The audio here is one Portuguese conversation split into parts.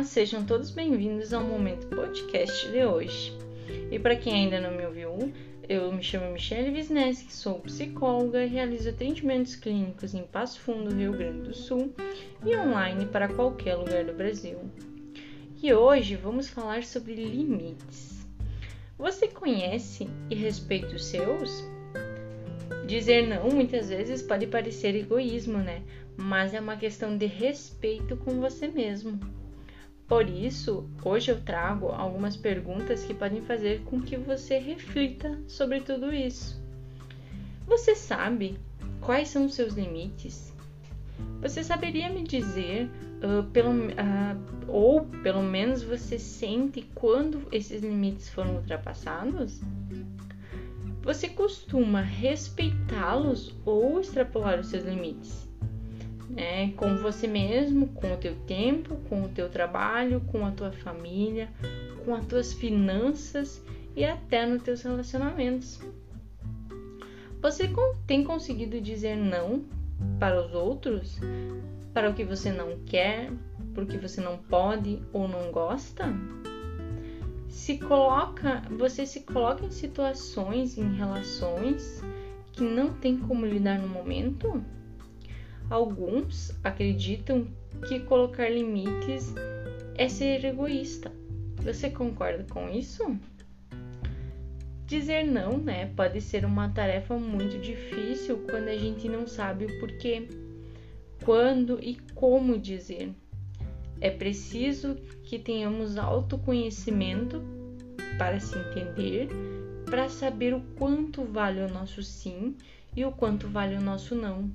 Olá, sejam todos bem-vindos ao Momento Podcast de hoje. E para quem ainda não me ouviu, eu me chamo Michelle Wisneski, sou psicóloga realizo atendimentos clínicos em Passo Fundo, Rio Grande do Sul e online para qualquer lugar do Brasil. E hoje vamos falar sobre limites. Você conhece e respeita os seus? Dizer não muitas vezes pode parecer egoísmo, né? Mas é uma questão de respeito com você mesmo. Por isso, hoje eu trago algumas perguntas que podem fazer com que você reflita sobre tudo isso. Você sabe quais são os seus limites? Você saberia me dizer, uh, pelo, uh, ou pelo menos você sente quando esses limites foram ultrapassados? Você costuma respeitá-los ou extrapolar os seus limites? Né? Com você mesmo, com o teu tempo, com o teu trabalho, com a tua família, com as tuas finanças e até nos teus relacionamentos. Você tem conseguido dizer não para os outros, para o que você não quer, porque você não pode ou não gosta? Se coloca, você se coloca em situações, em relações que não tem como lidar no momento? Alguns acreditam que colocar limites é ser egoísta. Você concorda com isso? Dizer não, né, pode ser uma tarefa muito difícil quando a gente não sabe o porquê, quando e como dizer. É preciso que tenhamos autoconhecimento para se entender, para saber o quanto vale o nosso sim e o quanto vale o nosso não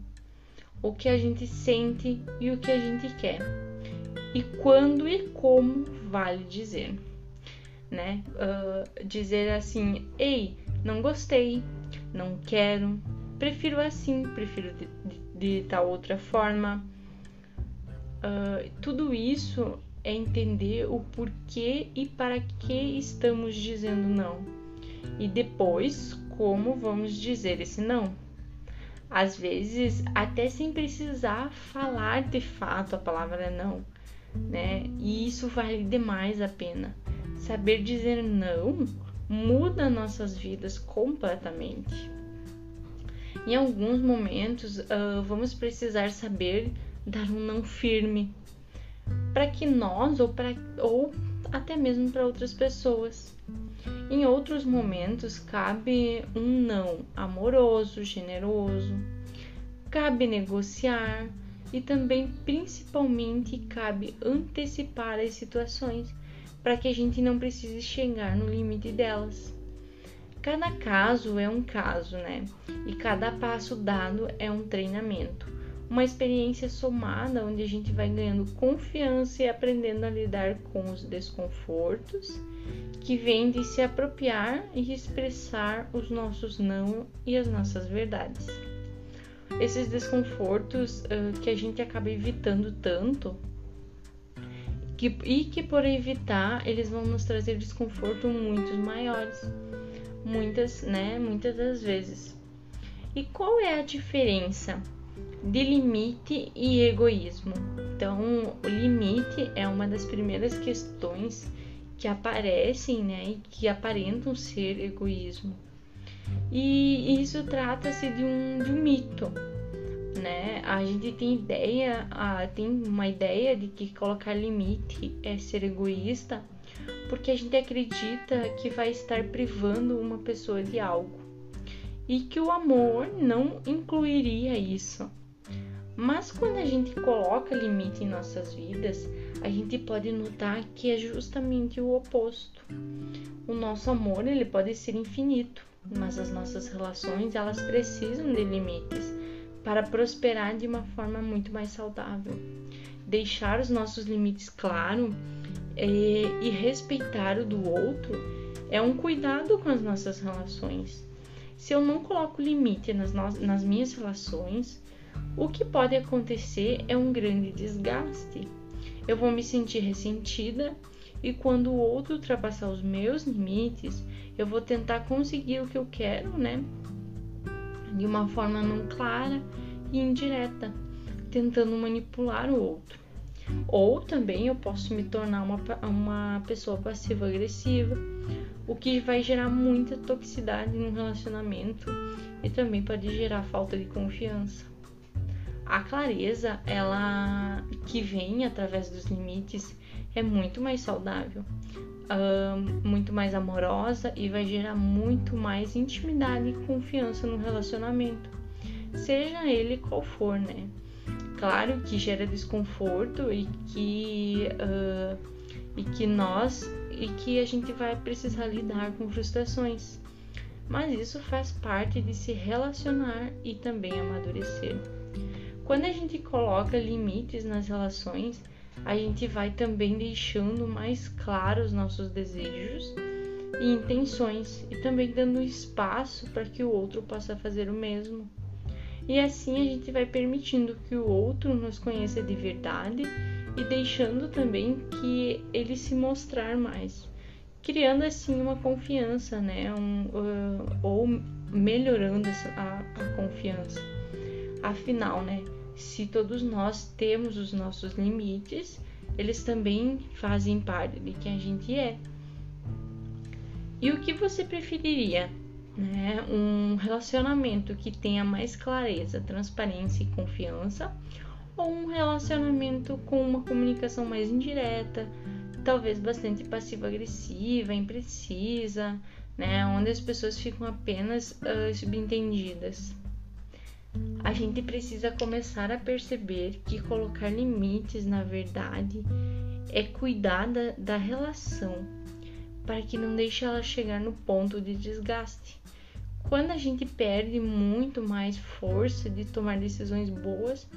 o que a gente sente e o que a gente quer. E quando e como vale dizer, né? Uh, dizer assim, ei, não gostei, não quero, prefiro assim, prefiro de, de, de tal outra forma. Uh, tudo isso é entender o porquê e para que estamos dizendo não. E depois, como vamos dizer esse não às vezes até sem precisar falar de fato a palavra não, né? E isso vale demais a pena. Saber dizer não muda nossas vidas completamente. Em alguns momentos, uh, vamos precisar saber dar um não firme para que nós ou, pra, ou até mesmo para outras pessoas. Em outros momentos, cabe um não amoroso, generoso, cabe negociar e também, principalmente, cabe antecipar as situações para que a gente não precise chegar no limite delas. Cada caso é um caso, né? E cada passo dado é um treinamento, uma experiência somada onde a gente vai ganhando confiança e aprendendo a lidar com os desconfortos que vem de se apropriar e expressar os nossos não e as nossas verdades. Esses desconfortos uh, que a gente acaba evitando tanto que, e que por evitar eles vão nos trazer desconforto muito maiores, muitas, né, muitas das vezes. E qual é a diferença de limite e egoísmo? Então, o limite é uma das primeiras questões que aparecem né, e que aparentam ser egoísmo. E isso trata-se de um, de um mito. Né? A gente tem ideia, a, tem uma ideia de que colocar limite é ser egoísta, porque a gente acredita que vai estar privando uma pessoa de algo e que o amor não incluiria isso. Mas quando a gente coloca limite em nossas vidas, a gente pode notar que é justamente o oposto. O nosso amor ele pode ser infinito, mas as nossas relações elas precisam de limites para prosperar de uma forma muito mais saudável. Deixar os nossos limites claros é, e respeitar o do outro é um cuidado com as nossas relações. Se eu não coloco limite nas, nas minhas relações, o que pode acontecer é um grande desgaste eu vou me sentir ressentida e quando o outro ultrapassar os meus limites, eu vou tentar conseguir o que eu quero, né? De uma forma não clara e indireta, tentando manipular o outro. Ou também eu posso me tornar uma, uma pessoa passiva-agressiva, o que vai gerar muita toxicidade no relacionamento e também pode gerar falta de confiança. A clareza, ela que vem através dos limites, é muito mais saudável, uh, muito mais amorosa e vai gerar muito mais intimidade e confiança no relacionamento, seja ele qual for, né? Claro que gera desconforto e que uh, e que nós e que a gente vai precisar lidar com frustrações. Mas isso faz parte de se relacionar e também amadurecer. Quando a gente coloca limites nas relações, a gente vai também deixando mais claros nossos desejos e intenções e também dando espaço para que o outro possa fazer o mesmo. E assim a gente vai permitindo que o outro nos conheça de verdade e deixando também que ele se mostrar mais, criando assim uma confiança, né? Um, uh, ou melhorando essa, a, a confiança. Afinal, né? Se todos nós temos os nossos limites, eles também fazem parte de quem a gente é. E o que você preferiria? Né? Um relacionamento que tenha mais clareza, transparência e confiança, ou um relacionamento com uma comunicação mais indireta, talvez bastante passiva-agressiva, imprecisa, né? onde as pessoas ficam apenas uh, subentendidas. A gente precisa começar a perceber que colocar limites, na verdade, é cuidar da, da relação para que não deixe ela chegar no ponto de desgaste. Quando a gente perde muito mais força de tomar decisões boas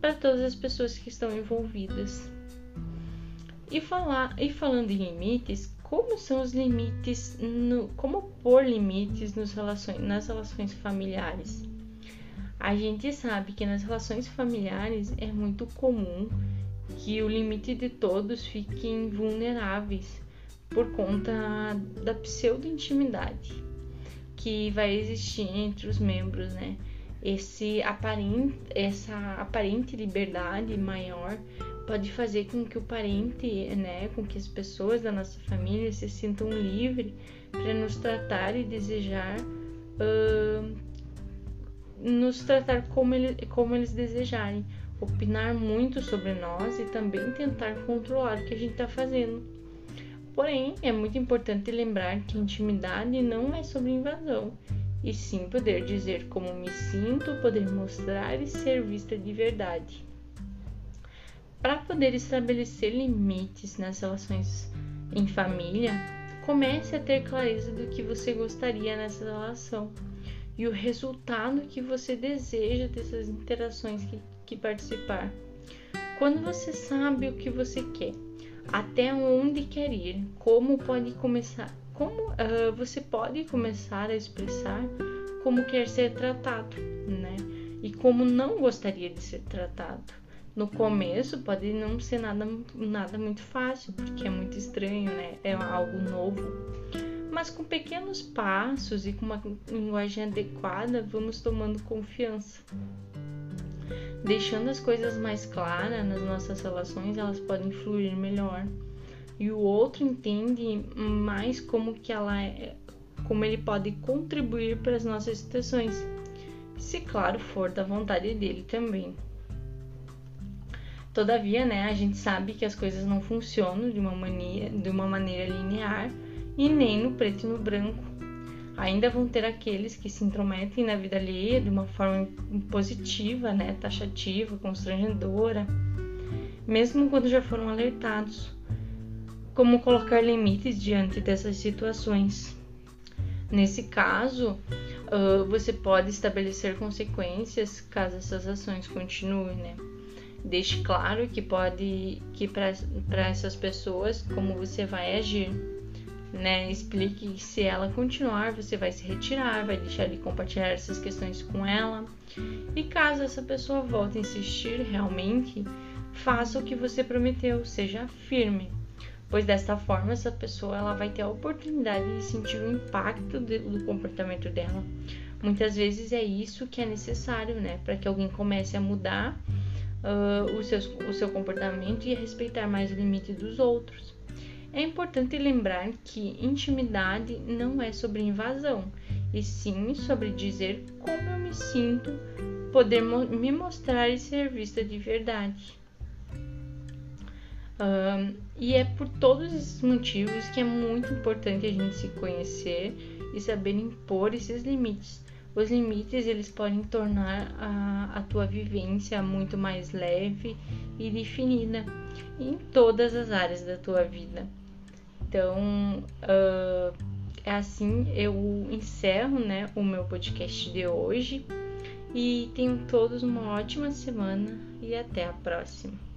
para todas as pessoas que estão envolvidas. E, falar, e falando em limites, como são os limites, no, como pôr limites nos relações, nas relações familiares? A gente sabe que nas relações familiares é muito comum que o limite de todos fiquem vulneráveis por conta da pseudo-intimidade que vai existir entre os membros, né? Esse aparente, essa aparente liberdade maior pode fazer com que o parente, né, com que as pessoas da nossa família se sintam livres para nos tratar e desejar uh, nos tratar como, ele, como eles desejarem, opinar muito sobre nós e também tentar controlar o que a gente está fazendo. Porém, é muito importante lembrar que intimidade não é sobre invasão, e sim poder dizer como me sinto, poder mostrar e ser vista de verdade. Para poder estabelecer limites nas relações em família, comece a ter clareza do que você gostaria nessa relação e o resultado que você deseja dessas interações que, que participar. Quando você sabe o que você quer, até onde quer ir, como pode começar, como uh, você pode começar a expressar como quer ser tratado, né? E como não gostaria de ser tratado. No começo pode não ser nada, nada muito fácil, porque é muito estranho, né? É algo novo mas com pequenos passos e com uma linguagem adequada, vamos tomando confiança. Deixando as coisas mais claras nas nossas relações, elas podem fluir melhor. E o outro entende mais como que ela é, como ele pode contribuir para as nossas situações, se claro for da vontade dele também. Todavia, né, a gente sabe que as coisas não funcionam de uma, mania, de uma maneira linear e nem no preto e no branco. Ainda vão ter aqueles que se intrometem na vida alheia de uma forma impositiva, né, taxativa, constrangedora, mesmo quando já foram alertados. Como colocar limites diante dessas situações? Nesse caso, você pode estabelecer consequências caso essas ações continuem, né? Deixe claro que pode que para essas pessoas como você vai agir né? Explique que se ela continuar, você vai se retirar, vai deixar de compartilhar essas questões com ela. E caso essa pessoa volte a insistir realmente, faça o que você prometeu, seja firme, pois desta forma essa pessoa ela vai ter a oportunidade de sentir o impacto de, do comportamento dela. Muitas vezes é isso que é necessário, né, para que alguém comece a mudar uh, o, seu, o seu comportamento e a respeitar mais o limite dos outros. É importante lembrar que intimidade não é sobre invasão, e sim sobre dizer como eu me sinto, poder me mostrar e ser vista de verdade. Um, e é por todos esses motivos que é muito importante a gente se conhecer e saber impor esses limites. Os limites eles podem tornar a, a tua vivência muito mais leve e definida em todas as áreas da tua vida. Então, uh, é assim eu encerro né, o meu podcast de hoje e tenham todos uma ótima semana e até a próxima.